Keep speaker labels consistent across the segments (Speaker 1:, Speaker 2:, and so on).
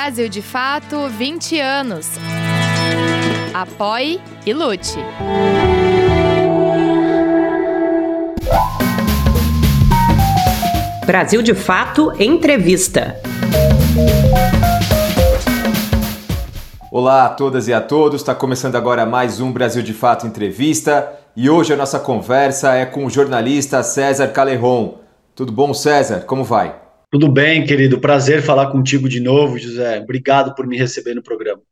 Speaker 1: Brasil de Fato 20 anos. Apoie e lute.
Speaker 2: Brasil de Fato Entrevista.
Speaker 3: Olá a todas e a todos, está começando agora mais um Brasil de Fato Entrevista e hoje a nossa conversa é com o jornalista César Caleron. Tudo bom, César? Como vai?
Speaker 4: Tudo bem, querido. Prazer falar contigo de novo, José. Obrigado por me receber no programa.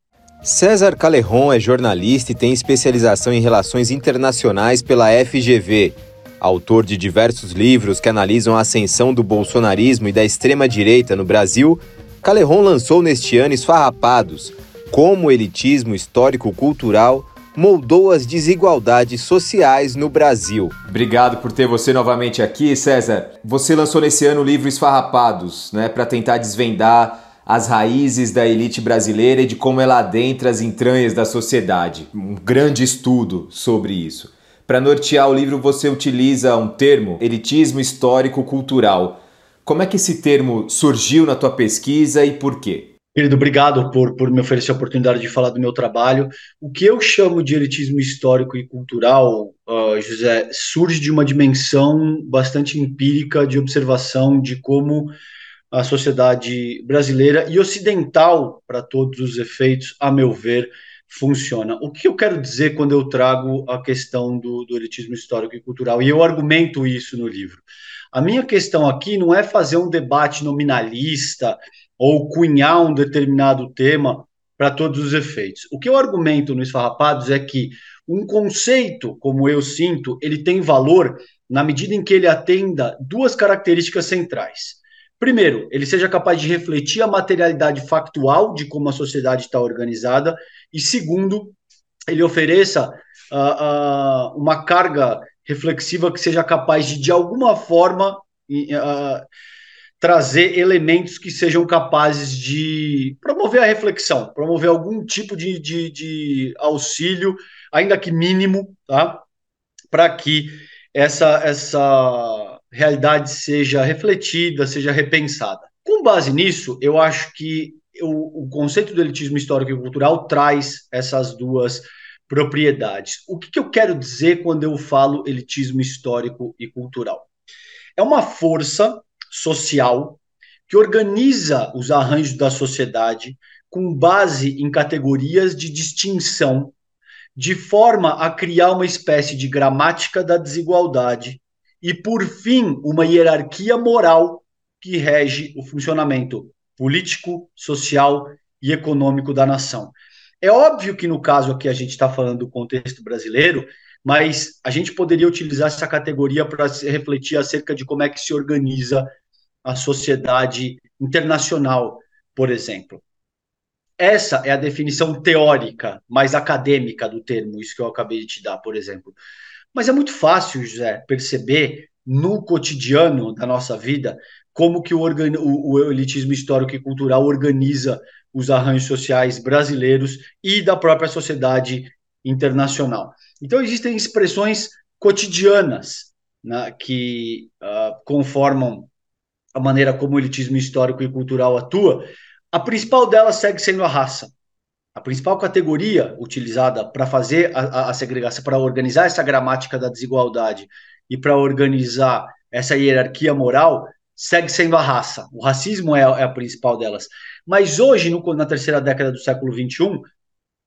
Speaker 3: César Caleron é jornalista e tem especialização em relações internacionais pela FGV. Autor de diversos livros que analisam a ascensão do bolsonarismo e da extrema-direita no Brasil, Caleron lançou neste ano Esfarrapados, como o elitismo histórico-cultural moldou as desigualdades sociais no Brasil. Obrigado por ter você novamente aqui, César. Você lançou nesse ano o livro Esfarrapados, né, para tentar desvendar as raízes da elite brasileira e de como ela adentra as entranhas da sociedade. Um grande estudo sobre isso. Para nortear o livro, você utiliza um termo, elitismo histórico-cultural. Como é que esse termo surgiu na tua pesquisa e por quê?
Speaker 4: Querido, obrigado por, por me oferecer a oportunidade de falar do meu trabalho. O que eu chamo de elitismo histórico e cultural, uh, José, surge de uma dimensão bastante empírica de observação de como a sociedade brasileira e ocidental, para todos os efeitos, a meu ver, funciona. O que eu quero dizer quando eu trago a questão do, do elitismo histórico e cultural? E eu argumento isso no livro. A minha questão aqui não é fazer um debate nominalista ou cunhar um determinado tema para todos os efeitos. O que eu argumento no Esfarrapados é que um conceito, como eu sinto, ele tem valor na medida em que ele atenda duas características centrais. Primeiro, ele seja capaz de refletir a materialidade factual de como a sociedade está organizada, e segundo, ele ofereça uh, uh, uma carga reflexiva que seja capaz de, de alguma forma, uh, trazer elementos que sejam capazes de promover a reflexão, promover algum tipo de, de, de auxílio, ainda que mínimo, tá? para que essa, essa realidade seja refletida, seja repensada. Com base nisso, eu acho que o, o conceito do elitismo histórico e cultural traz essas duas propriedades. O que, que eu quero dizer quando eu falo elitismo histórico e cultural? É uma força social que organiza os arranjos da sociedade com base em categorias de distinção, de forma a criar uma espécie de gramática da desigualdade e, por fim, uma hierarquia moral que rege o funcionamento político, social e econômico da nação. É óbvio que no caso aqui a gente está falando do contexto brasileiro, mas a gente poderia utilizar essa categoria para refletir acerca de como é que se organiza a sociedade internacional, por exemplo. Essa é a definição teórica, mais acadêmica do termo, isso que eu acabei de te dar, por exemplo. Mas é muito fácil, José, perceber no cotidiano da nossa vida como que o, o, o elitismo histórico e cultural organiza os arranjos sociais brasileiros e da própria sociedade internacional. Então, existem expressões cotidianas né, que uh, conformam a maneira como o elitismo histórico e cultural atua, a principal delas segue sendo a raça. A principal categoria utilizada para fazer a, a, a segregação, para organizar essa gramática da desigualdade e para organizar essa hierarquia moral, segue sendo a raça. O racismo é, é a principal delas. Mas hoje, no, na terceira década do século XXI,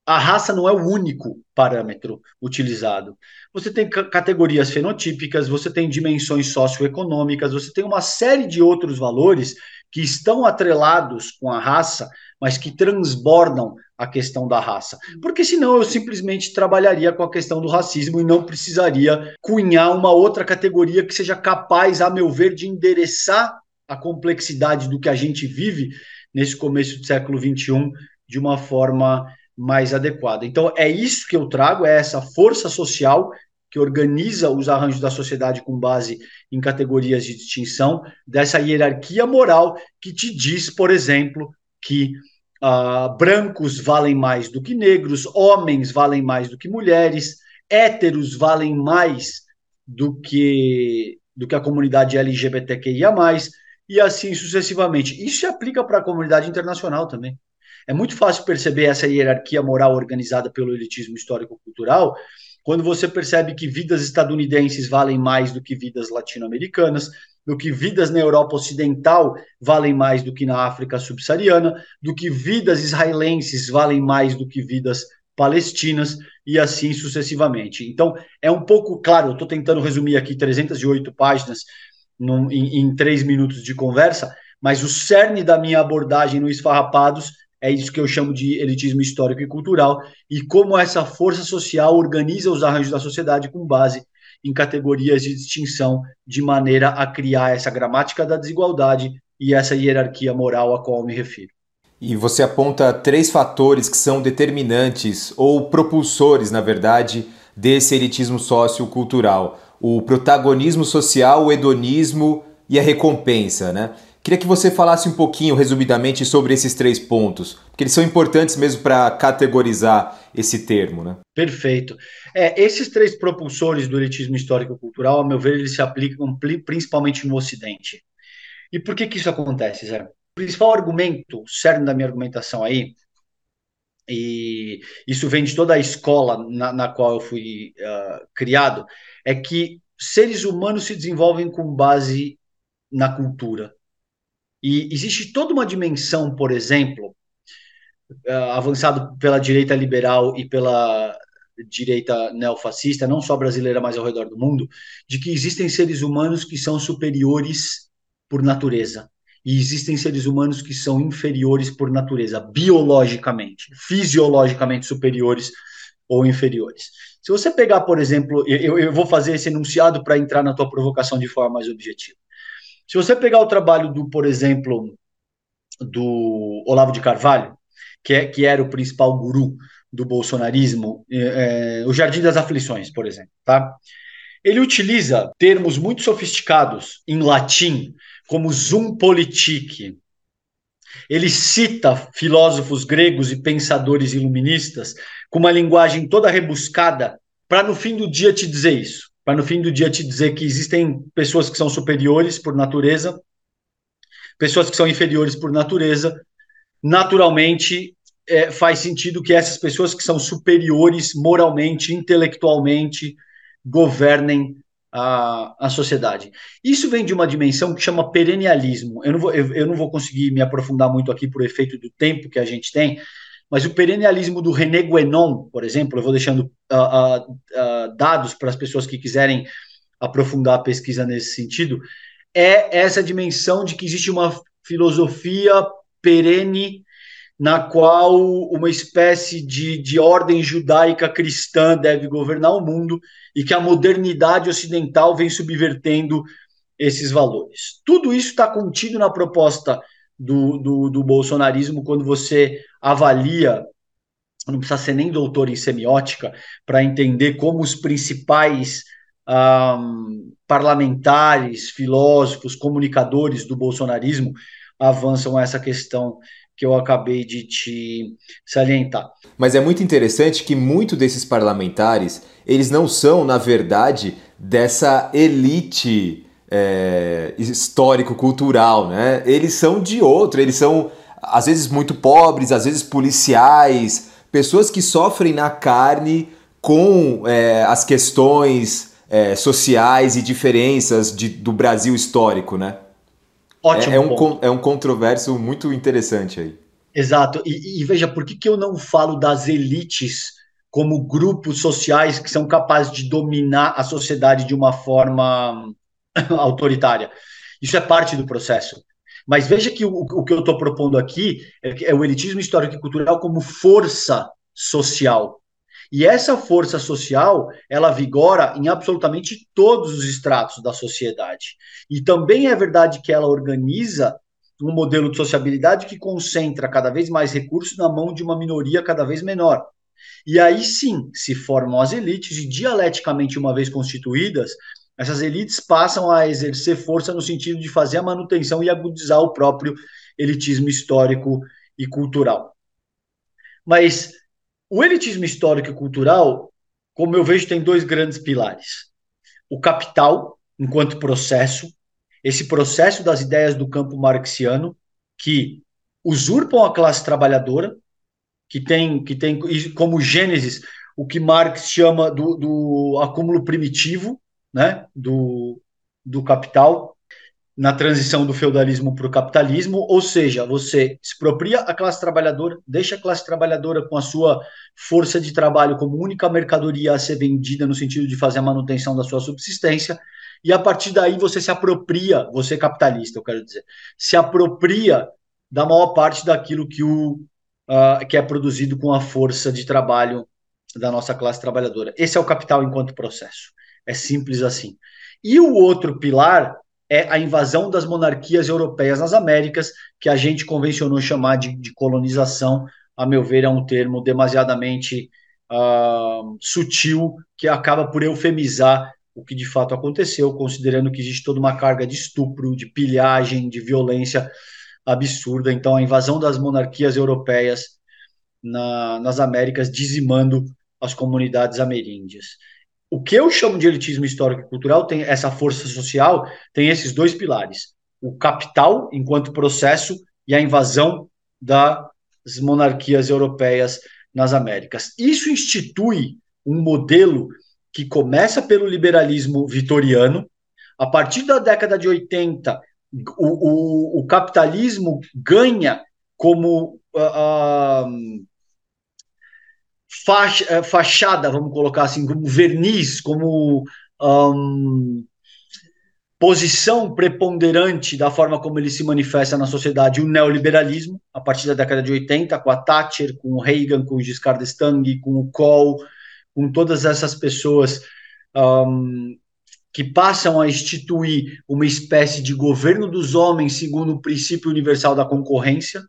Speaker 4: a raça não é o único parâmetro utilizado. Você tem categorias fenotípicas, você tem dimensões socioeconômicas, você tem uma série de outros valores que estão atrelados com a raça, mas que transbordam a questão da raça. Porque senão eu simplesmente trabalharia com a questão do racismo e não precisaria cunhar uma outra categoria que seja capaz, a meu ver, de endereçar a complexidade do que a gente vive nesse começo do século XXI de uma forma mais adequada. Então, é isso que eu trago, é essa força social que organiza os arranjos da sociedade com base em categorias de distinção, dessa hierarquia moral que te diz, por exemplo, que uh, brancos valem mais do que negros, homens valem mais do que mulheres, héteros valem mais do que, do que a comunidade LGBTQIA, e assim sucessivamente. Isso se aplica para a comunidade internacional também. É muito fácil perceber essa hierarquia moral organizada pelo elitismo histórico-cultural quando você percebe que vidas estadunidenses valem mais do que vidas latino-americanas, do que vidas na Europa Ocidental valem mais do que na África subsaariana, do que vidas israelenses valem mais do que vidas palestinas e assim sucessivamente. Então, é um pouco claro, eu estou tentando resumir aqui 308 páginas num, em, em três minutos de conversa, mas o cerne da minha abordagem no Esfarrapados é isso que eu chamo de elitismo histórico e cultural, e como essa força social organiza os arranjos da sociedade com base em categorias de distinção, de maneira a criar essa gramática da desigualdade e essa hierarquia moral a qual me refiro.
Speaker 3: E você aponta três fatores que são determinantes ou propulsores, na verdade, desse elitismo sociocultural: o protagonismo social, o hedonismo e a recompensa, né? Queria que você falasse um pouquinho, resumidamente, sobre esses três pontos, porque eles são importantes mesmo para categorizar esse termo, né?
Speaker 4: Perfeito. É, esses três propulsores do elitismo histórico-cultural, a meu ver, eles se aplicam principalmente no Ocidente. E por que, que isso acontece, Zé? O principal argumento, cerne da minha argumentação aí, e isso vem de toda a escola na, na qual eu fui uh, criado, é que seres humanos se desenvolvem com base na cultura. E existe toda uma dimensão, por exemplo, uh, avançado pela direita liberal e pela direita neofascista, não só brasileira, mas ao redor do mundo, de que existem seres humanos que são superiores por natureza. E existem seres humanos que são inferiores por natureza, biologicamente, fisiologicamente superiores ou inferiores. Se você pegar, por exemplo, eu, eu vou fazer esse enunciado para entrar na tua provocação de forma mais objetiva. Se você pegar o trabalho do, por exemplo, do Olavo de Carvalho, que, é, que era o principal guru do bolsonarismo, é, é, o Jardim das Aflições, por exemplo, tá? Ele utiliza termos muito sofisticados em latim, como zoom politique. Ele cita filósofos gregos e pensadores iluministas com uma linguagem toda rebuscada para no fim do dia te dizer isso para no fim do dia te dizer que existem pessoas que são superiores por natureza, pessoas que são inferiores por natureza. Naturalmente, é, faz sentido que essas pessoas que são superiores moralmente, intelectualmente, governem a, a sociedade. Isso vem de uma dimensão que chama perennialismo. Eu não, vou, eu, eu não vou conseguir me aprofundar muito aqui por efeito do tempo que a gente tem, mas o perennialismo do René Guénon, por exemplo, eu vou deixando uh, uh, dados para as pessoas que quiserem aprofundar a pesquisa nesse sentido, é essa dimensão de que existe uma filosofia perene na qual uma espécie de, de ordem judaica cristã deve governar o mundo e que a modernidade ocidental vem subvertendo esses valores. Tudo isso está contido na proposta do, do, do bolsonarismo quando você avalia não precisa ser nem doutor em semiótica para entender como os principais um, parlamentares, filósofos, comunicadores do bolsonarismo avançam essa questão que eu acabei de te salientar.
Speaker 3: Mas é muito interessante que muito desses parlamentares, eles não são, na verdade, dessa elite é, histórico-cultural, né? Eles são de outro, eles são às vezes muito pobres, às vezes policiais, pessoas que sofrem na carne com é, as questões é, sociais e diferenças de, do Brasil histórico, né?
Speaker 4: Ótimo.
Speaker 3: É, é um, é um controverso muito interessante aí.
Speaker 4: Exato. E, e veja, por que, que eu não falo das elites como grupos sociais que são capazes de dominar a sociedade de uma forma autoritária. Isso é parte do processo. Mas veja que o, o que eu estou propondo aqui é, é o elitismo histórico e cultural como força social. E essa força social, ela vigora em absolutamente todos os estratos da sociedade. E também é verdade que ela organiza um modelo de sociabilidade que concentra cada vez mais recursos na mão de uma minoria cada vez menor. E aí sim se formam as elites, e dialeticamente, uma vez constituídas, essas elites passam a exercer força no sentido de fazer a manutenção e agudizar o próprio elitismo histórico e cultural. Mas o elitismo histórico e cultural, como eu vejo, tem dois grandes pilares: o capital, enquanto processo, esse processo das ideias do campo marxiano, que usurpam a classe trabalhadora, que tem, que tem como gênesis o que Marx chama do, do acúmulo primitivo né, do, do capital, na transição do feudalismo para o capitalismo, ou seja, você expropria a classe trabalhadora, deixa a classe trabalhadora com a sua força de trabalho como única mercadoria a ser vendida no sentido de fazer a manutenção da sua subsistência, e a partir daí você se apropria, você capitalista, eu quero dizer, se apropria da maior parte daquilo que, o, uh, que é produzido com a força de trabalho da nossa classe trabalhadora. Esse é o capital enquanto processo. É simples assim. E o outro pilar é a invasão das monarquias europeias nas Américas, que a gente convencionou chamar de, de colonização. A meu ver, é um termo demasiadamente uh, sutil que acaba por eufemizar o que de fato aconteceu, considerando que existe toda uma carga de estupro, de pilhagem, de violência absurda. Então, a invasão das monarquias europeias na, nas Américas, dizimando as comunidades ameríndias o que eu chamo de elitismo histórico e cultural tem essa força social, tem esses dois pilares: o capital enquanto processo e a invasão das monarquias europeias nas Américas. Isso institui um modelo que começa pelo liberalismo vitoriano. A partir da década de 80, o, o, o capitalismo ganha como uh, uh, eh, fachada, vamos colocar assim, como verniz, como um, posição preponderante da forma como ele se manifesta na sociedade, o neoliberalismo, a partir da década de 80, com a Thatcher, com o Reagan, com o Giscard d'Estaing, com o Kohl, com todas essas pessoas um, que passam a instituir uma espécie de governo dos homens segundo o princípio universal da concorrência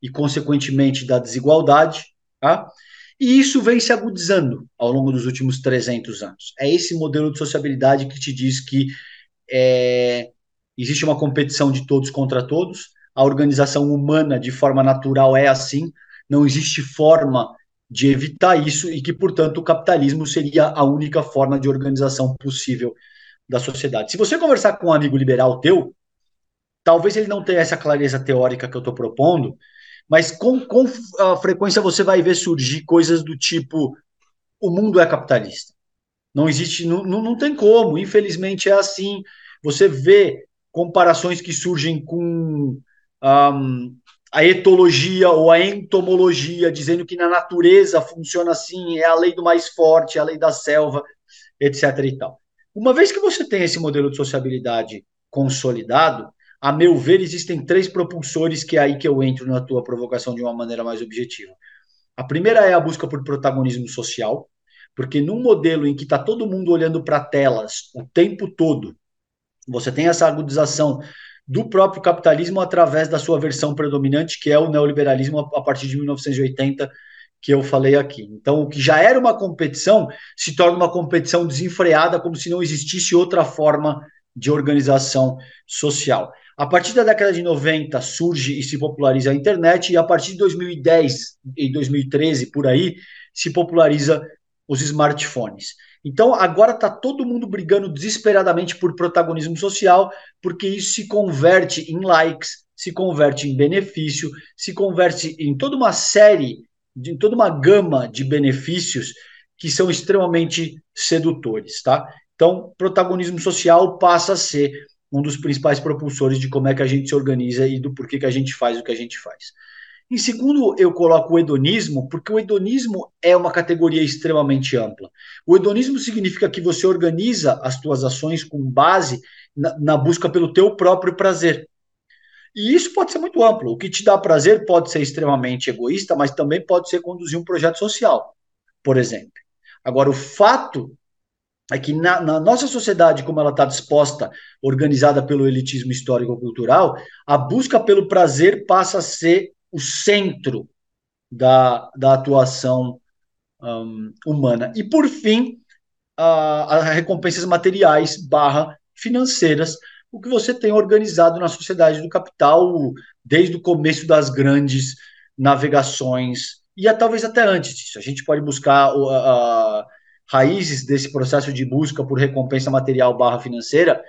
Speaker 4: e, consequentemente, da desigualdade, tá? E isso vem se agudizando ao longo dos últimos 300 anos. É esse modelo de sociabilidade que te diz que é, existe uma competição de todos contra todos, a organização humana, de forma natural, é assim, não existe forma de evitar isso e que, portanto, o capitalismo seria a única forma de organização possível da sociedade. Se você conversar com um amigo liberal teu, talvez ele não tenha essa clareza teórica que eu estou propondo, mas com, com a frequência você vai ver surgir coisas do tipo: o mundo é capitalista. Não existe, não, não, não tem como, infelizmente é assim. Você vê comparações que surgem com um, a etologia ou a entomologia, dizendo que na natureza funciona assim, é a lei do mais forte, é a lei da selva, etc. e tal. Uma vez que você tem esse modelo de sociabilidade consolidado, a meu ver, existem três propulsores que é aí que eu entro na tua provocação de uma maneira mais objetiva. A primeira é a busca por protagonismo social, porque num modelo em que está todo mundo olhando para telas o tempo todo, você tem essa agudização do próprio capitalismo através da sua versão predominante, que é o neoliberalismo a partir de 1980, que eu falei aqui. Então, o que já era uma competição se torna uma competição desenfreada, como se não existisse outra forma de organização social. A partir da década de 90 surge e se populariza a internet, e a partir de 2010 e 2013, por aí, se populariza os smartphones. Então, agora está todo mundo brigando desesperadamente por protagonismo social, porque isso se converte em likes, se converte em benefício, se converte em toda uma série, em toda uma gama de benefícios que são extremamente sedutores, tá? Então, protagonismo social passa a ser um dos principais propulsores de como é que a gente se organiza e do porquê que a gente faz o que a gente faz. Em segundo, eu coloco o hedonismo, porque o hedonismo é uma categoria extremamente ampla. O hedonismo significa que você organiza as suas ações com base na, na, busca pelo teu próprio prazer. E isso pode ser muito amplo. O que te dá prazer pode ser extremamente egoísta, mas também pode ser conduzir um projeto social, por exemplo. Agora, o fato é que na, na nossa sociedade, como ela está disposta, organizada pelo elitismo histórico-cultural, a busca pelo prazer passa a ser o centro da, da atuação um, humana. E, por fim, as recompensas materiais barra financeiras, o que você tem organizado na sociedade do capital desde o começo das grandes navegações, e talvez até antes disso. A gente pode buscar uh, raízes desse processo de busca por recompensa material barra financeira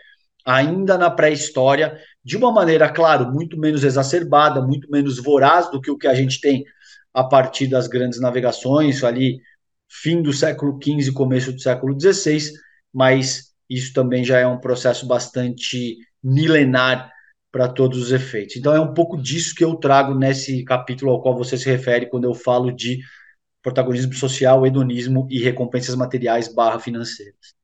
Speaker 4: ainda na pré-história, de uma maneira, claro, muito menos exacerbada, muito menos voraz do que o que a gente tem a partir das grandes navegações, ali fim do século XV, começo do século XVI, mas isso também já é um processo bastante milenar para todos os efeitos. Então é um pouco disso que eu trago nesse capítulo ao qual você se refere quando eu falo de protagonismo social, hedonismo e recompensas materiais barra financeiras.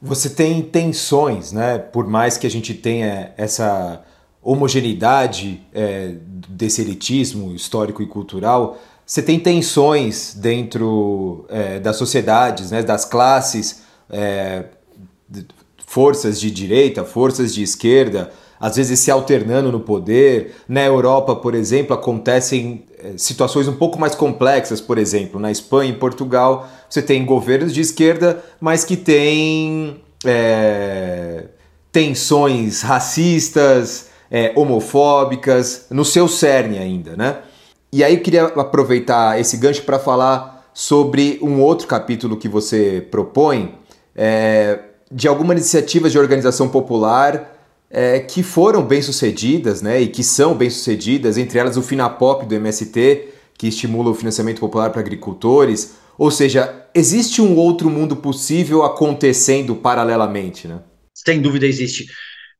Speaker 3: Você tem tensões, né? Por mais que a gente tenha essa homogeneidade é, desse elitismo histórico e cultural, você tem tensões dentro é, das sociedades, né, das classes, é, forças de direita, forças de esquerda, às vezes se alternando no poder. Na Europa, por exemplo, acontecem é, situações um pouco mais complexas, por exemplo, na Espanha e Portugal, você tem governos de esquerda, mas que têm é, tensões racistas, é, homofóbicas, no seu cerne ainda, né? E aí eu queria aproveitar esse gancho para falar sobre um outro capítulo que você propõe, é, de algumas iniciativas de organização popular é, que foram bem sucedidas, né, e que são bem sucedidas, entre elas o Finapop do MST, que estimula o financiamento popular para agricultores, ou seja, existe um outro mundo possível acontecendo paralelamente, né?
Speaker 4: Sem dúvida existe.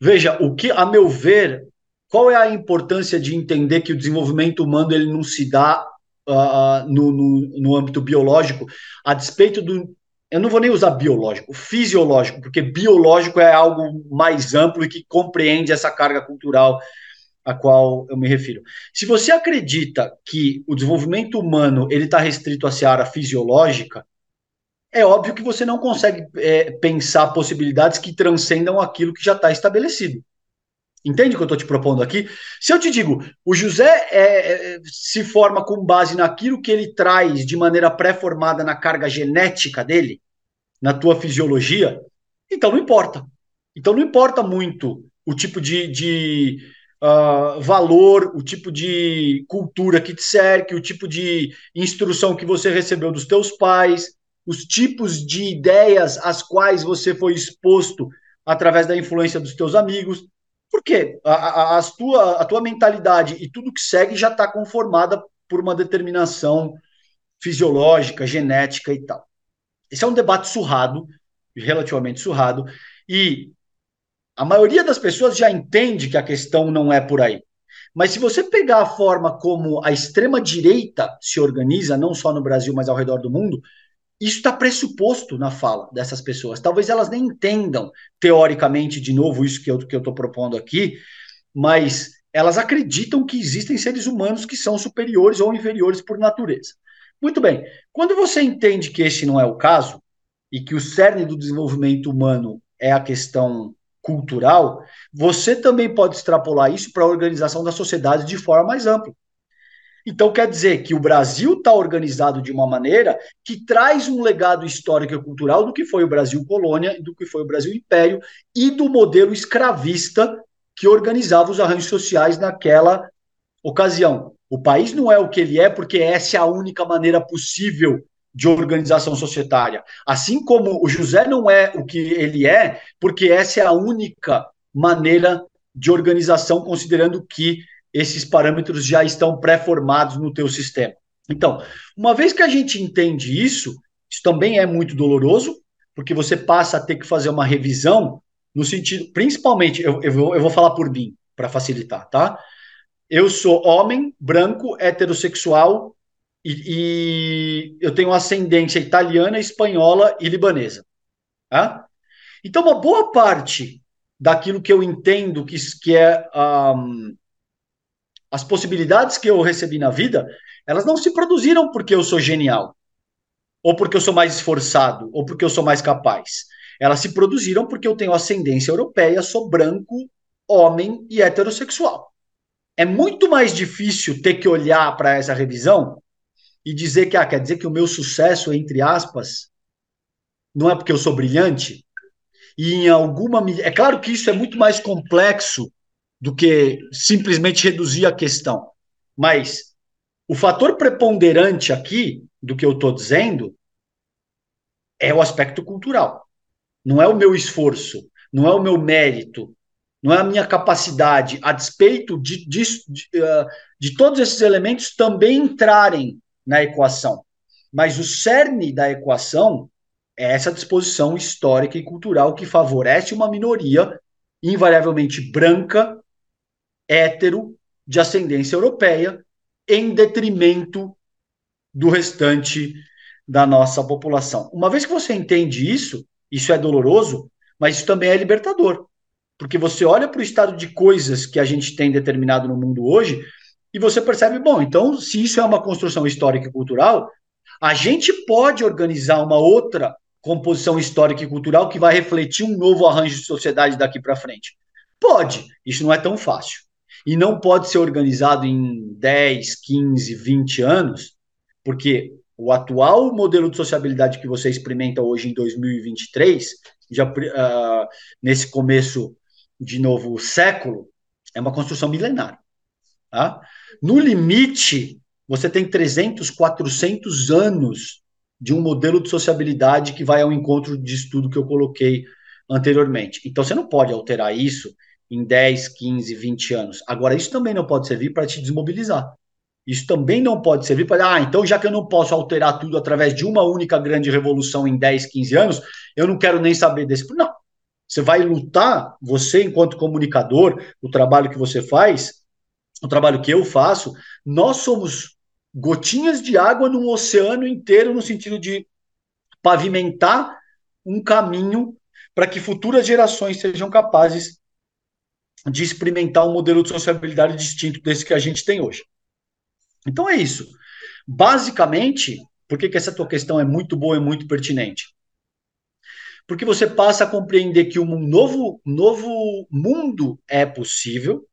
Speaker 4: Veja, o que, a meu ver, qual é a importância de entender que o desenvolvimento humano ele não se dá uh, no, no, no âmbito biológico, a despeito do. Eu não vou nem usar biológico, fisiológico, porque biológico é algo mais amplo e que compreende essa carga cultural a qual eu me refiro. Se você acredita que o desenvolvimento humano ele está restrito à seara fisiológica, é óbvio que você não consegue é, pensar possibilidades que transcendam aquilo que já está estabelecido. Entende o que eu estou te propondo aqui? Se eu te digo, o José é, é, se forma com base naquilo que ele traz de maneira pré-formada na carga genética dele, na tua fisiologia, então não importa. Então não importa muito o tipo de, de uh, valor, o tipo de cultura que te cerque, o tipo de instrução que você recebeu dos teus pais, os tipos de ideias às quais você foi exposto através da influência dos teus amigos. Porque a, a, tua, a tua mentalidade e tudo que segue já está conformada por uma determinação fisiológica, genética e tal. Esse é um debate surrado, relativamente surrado, e a maioria das pessoas já entende que a questão não é por aí. Mas se você pegar a forma como a extrema-direita se organiza, não só no Brasil, mas ao redor do mundo, isso está pressuposto na fala dessas pessoas. Talvez elas nem entendam, teoricamente, de novo, isso que eu estou que eu propondo aqui, mas elas acreditam que existem seres humanos que são superiores ou inferiores por natureza. Muito bem, quando você entende que esse não é o caso, e que o cerne do desenvolvimento humano é a questão cultural, você também pode extrapolar isso para a organização da sociedade de forma mais ampla. Então, quer dizer que o Brasil está organizado de uma maneira que traz um legado histórico e cultural do que foi o Brasil colônia, do que foi o Brasil império e do modelo escravista que organizava os arranjos sociais naquela ocasião. O país não é o que ele é porque essa é a única maneira possível de organização societária. Assim como o José não é o que ele é porque essa é a única maneira de organização, considerando que esses parâmetros já estão pré-formados no teu sistema. Então, uma vez que a gente entende isso, isso também é muito doloroso, porque você passa a ter que fazer uma revisão no sentido, principalmente, eu, eu, vou, eu vou falar por mim, para facilitar, tá? Eu sou homem, branco, heterossexual e, e eu tenho ascendência italiana, espanhola e libanesa. Tá? Então, uma boa parte daquilo que eu entendo que, que é um, as possibilidades que eu recebi na vida, elas não se produziram porque eu sou genial, ou porque eu sou mais esforçado, ou porque eu sou mais capaz. Elas se produziram porque eu tenho ascendência europeia, sou branco, homem e heterossexual. É muito mais difícil ter que olhar para essa revisão e dizer que, ah, quer dizer que o meu sucesso, entre aspas, não é porque eu sou brilhante, e em alguma É claro que isso é muito mais complexo do que simplesmente reduzir a questão. Mas o fator preponderante aqui do que eu estou dizendo é o aspecto cultural. Não é o meu esforço, não é o meu mérito, não é a minha capacidade, a despeito de, de, de, uh, de todos esses elementos também entrarem na equação. Mas o cerne da equação é essa disposição histórica e cultural que favorece uma minoria, invariavelmente branca, hétero, de ascendência europeia, em detrimento do restante da nossa população. Uma vez que você entende isso, isso é doloroso, mas isso também é libertador. Porque você olha para o estado de coisas que a gente tem determinado no mundo hoje e você percebe, bom, então, se isso é uma construção histórica e cultural, a gente pode organizar uma outra composição histórica e cultural que vai refletir um novo arranjo de sociedade daqui para frente. Pode, isso não é tão fácil. E não pode ser organizado em 10, 15, 20 anos, porque o atual modelo de sociabilidade que você experimenta hoje em 2023, já, uh, nesse começo de novo século, é uma construção milenar. Tá? No limite, você tem 300, 400 anos de um modelo de sociabilidade que vai ao encontro de estudo que eu coloquei anteriormente. Então, você não pode alterar isso em 10, 15, 20 anos. Agora, isso também não pode servir para te desmobilizar. Isso também não pode servir para, ah, então já que eu não posso alterar tudo através de uma única grande revolução em 10, 15 anos, eu não quero nem saber desse. Não, você vai lutar, você, enquanto comunicador, o trabalho que você faz, o trabalho que eu faço, nós somos gotinhas de água num oceano inteiro, no sentido de pavimentar um caminho para que futuras gerações sejam capazes de experimentar um modelo de sociabilidade distinto desse que a gente tem hoje. Então é isso. Basicamente, por que, que essa tua questão é muito boa e muito pertinente? porque você passa a compreender que um novo, novo mundo é possível,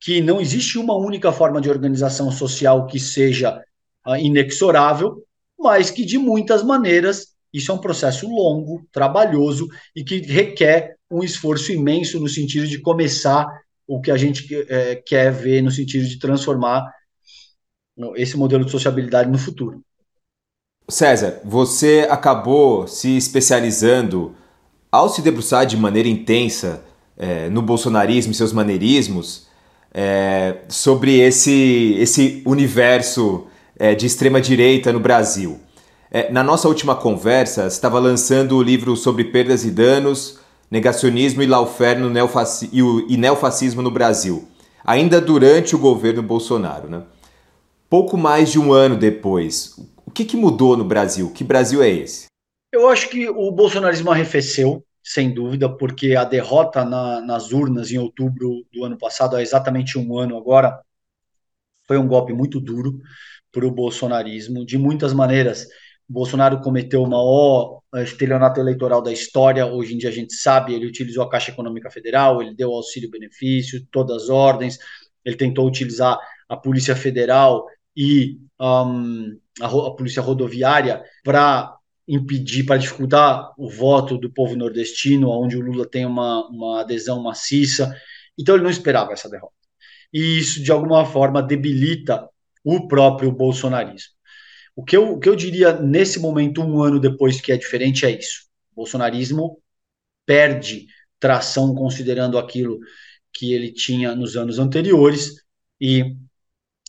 Speaker 4: que não existe uma única forma de organização social que seja uh, inexorável, mas que de muitas maneiras isso é um processo longo, trabalhoso e que requer um esforço imenso no sentido de começar o que a gente é, quer ver no sentido de transformar esse modelo de sociabilidade no futuro.
Speaker 3: César, você acabou se especializando ao se debruçar de maneira intensa é, no bolsonarismo e seus maneirismos é, sobre esse, esse universo é, de extrema direita no Brasil. É, na nossa última conversa, estava lançando o livro sobre perdas e danos, negacionismo e lawfare no neofaci e, o, e neofascismo no Brasil, ainda durante o governo Bolsonaro. Né? Pouco mais de um ano depois, que, que mudou no Brasil? Que Brasil é esse?
Speaker 4: Eu acho que o bolsonarismo arrefeceu, sem dúvida, porque a derrota na, nas urnas em outubro do ano passado, há exatamente um ano agora, foi um golpe muito duro para o bolsonarismo, de muitas maneiras. Bolsonaro cometeu o maior estelionato eleitoral da história. Hoje em dia a gente sabe, ele utilizou a Caixa Econômica Federal, ele deu auxílio-benefício, todas as ordens, ele tentou utilizar a Polícia Federal e um, a, a polícia rodoviária para impedir, para dificultar o voto do povo nordestino, onde o Lula tem uma, uma adesão maciça. Então ele não esperava essa derrota. E isso, de alguma forma, debilita o próprio bolsonarismo. O que eu, o que eu diria nesse momento, um ano depois, que é diferente é isso. O bolsonarismo perde tração considerando aquilo que ele tinha nos anos anteriores e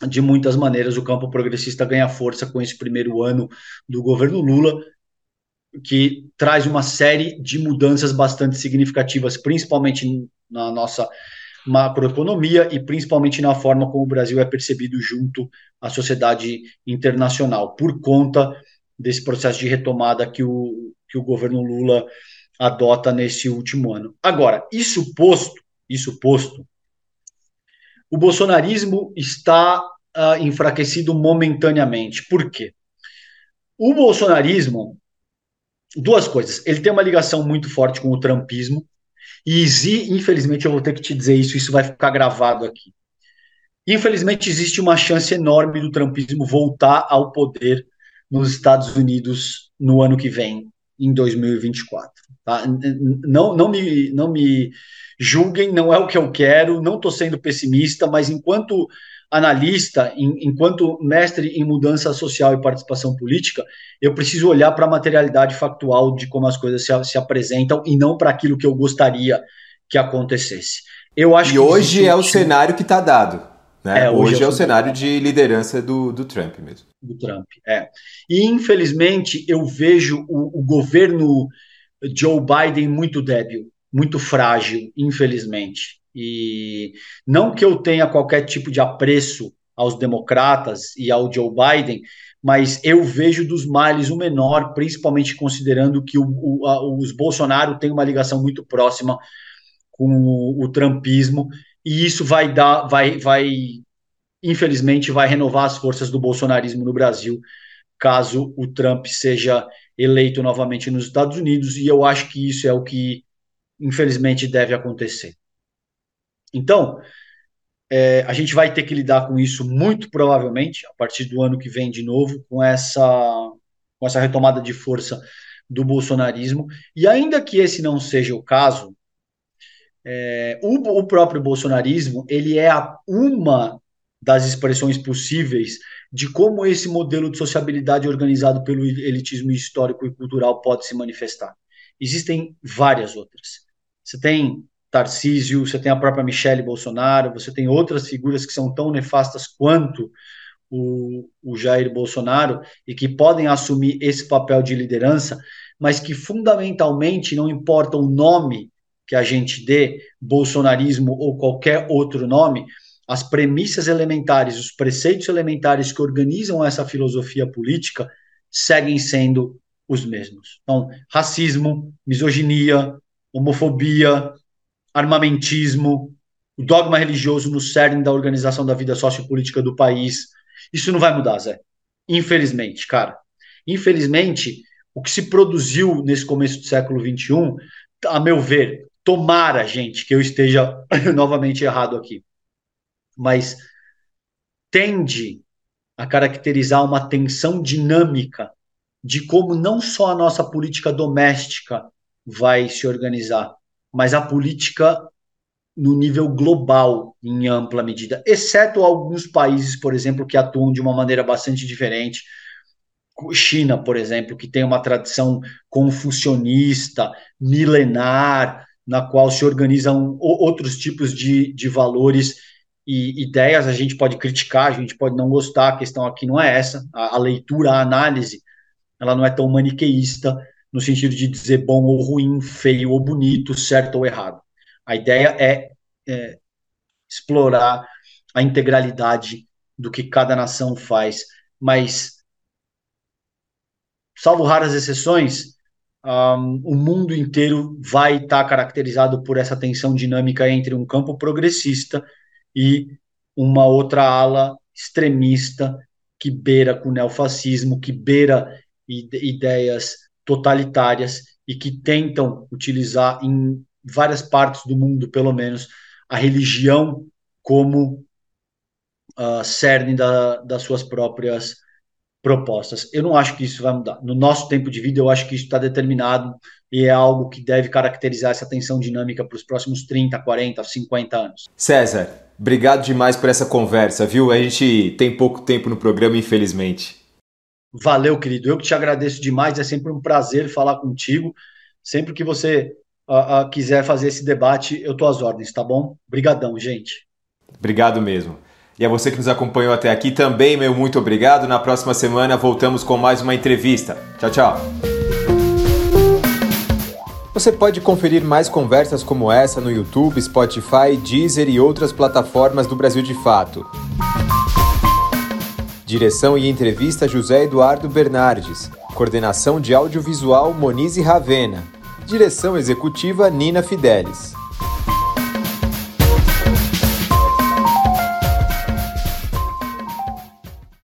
Speaker 4: de muitas maneiras, o campo progressista ganha força com esse primeiro ano do governo Lula, que traz uma série de mudanças bastante significativas, principalmente na nossa macroeconomia e principalmente na forma como o Brasil é percebido junto à sociedade internacional, por conta desse processo de retomada que o, que o governo Lula adota nesse último ano. Agora, isso posto, isso posto, o bolsonarismo está uh, enfraquecido momentaneamente. Por quê? O bolsonarismo, duas coisas. Ele tem uma ligação muito forte com o trumpismo, e infelizmente eu vou ter que te dizer isso, isso vai ficar gravado aqui. Infelizmente existe uma chance enorme do trumpismo voltar ao poder nos Estados Unidos no ano que vem, em 2024. Tá? Não, não, me, não me julguem, não é o que eu quero, não estou sendo pessimista, mas enquanto analista, em, enquanto mestre em mudança social e participação política, eu preciso olhar para a materialidade factual de como as coisas se, se apresentam e não para aquilo que eu gostaria que acontecesse.
Speaker 3: Eu acho e hoje é o cenário que está dado. Né? É, hoje, hoje, é o cenário de liderança do, do Trump mesmo.
Speaker 4: Do Trump, é. E infelizmente eu vejo o, o governo Joe Biden muito débil, muito frágil, infelizmente. E não que eu tenha qualquer tipo de apreço aos democratas e ao Joe Biden, mas eu vejo dos males o menor, principalmente considerando que o, o, a, os Bolsonaro têm uma ligação muito próxima com o, o trumpismo e isso vai dar, vai, vai, infelizmente, vai renovar as forças do bolsonarismo no Brasil, caso o Trump seja eleito novamente nos Estados Unidos, e eu acho que isso é o que, infelizmente, deve acontecer. Então, é, a gente vai ter que lidar com isso muito provavelmente a partir do ano que vem de novo, com essa, com essa retomada de força do bolsonarismo. E ainda que esse não seja o caso, é, o, o, próprio bolsonarismo ele é a, uma das expressões possíveis de como esse modelo de sociabilidade organizado pelo elitismo histórico e cultural pode se manifestar. Existem várias outras. Você tem Tarcísio, você tem a própria Michelle Bolsonaro, você tem outras figuras que são tão nefastas quanto o, o Jair Bolsonaro e que podem assumir esse papel de liderança, mas que fundamentalmente não importa o nome que a gente dê, bolsonarismo ou qualquer outro nome, as premissas elementares, os preceitos elementares que organizam essa filosofia política seguem sendo os mesmos. Então, racismo, misoginia, homofobia, armamentismo, o dogma religioso no cerne da organização da vida sociopolítica do país. Isso não vai mudar, Zé. Infelizmente, cara. Infelizmente, o que se produziu nesse começo do século XXI, a meu ver, tomara, gente, que eu esteja novamente errado aqui, mas tende a caracterizar uma tensão dinâmica de como não só a nossa política doméstica vai se organizar, mas a política no nível global, em ampla medida, exceto alguns países, por exemplo, que atuam de uma maneira bastante diferente. China, por exemplo, que tem uma tradição confucionista, milenar, na qual se organizam outros tipos de, de valores e ideias. A gente pode criticar, a gente pode não gostar, a questão aqui não é essa. A, a leitura, a análise, ela não é tão maniqueísta, no sentido de dizer bom ou ruim, feio ou bonito, certo ou errado. A ideia é, é explorar a integralidade do que cada nação faz, mas, salvo raras exceções, um, o mundo inteiro vai estar tá caracterizado por essa tensão dinâmica entre um campo progressista e uma outra ala extremista que beira com o neofascismo, que beira ideias totalitárias e que tentam utilizar em várias partes do mundo, pelo menos, a religião como uh, cerne da, das suas próprias propostas. Eu não acho que isso vai mudar. No nosso tempo de vida, eu acho que isso está determinado e é algo que deve caracterizar essa tensão dinâmica para os próximos 30, 40, 50 anos.
Speaker 3: César, obrigado demais por essa conversa, viu? A gente tem pouco tempo no programa, infelizmente.
Speaker 4: Valeu, querido. Eu que te agradeço demais. É sempre um prazer falar contigo. Sempre que você uh, uh, quiser fazer esse debate, eu estou às ordens, tá bom? Obrigadão, gente.
Speaker 3: Obrigado mesmo. E a você que nos acompanhou até aqui também, meu muito obrigado. Na próxima semana voltamos com mais uma entrevista. Tchau, tchau. Você pode conferir mais conversas como essa no YouTube, Spotify, Deezer e outras plataformas do Brasil de Fato. Direção e entrevista José Eduardo Bernardes. Coordenação de audiovisual Monize Ravena. Direção executiva Nina Fidelis.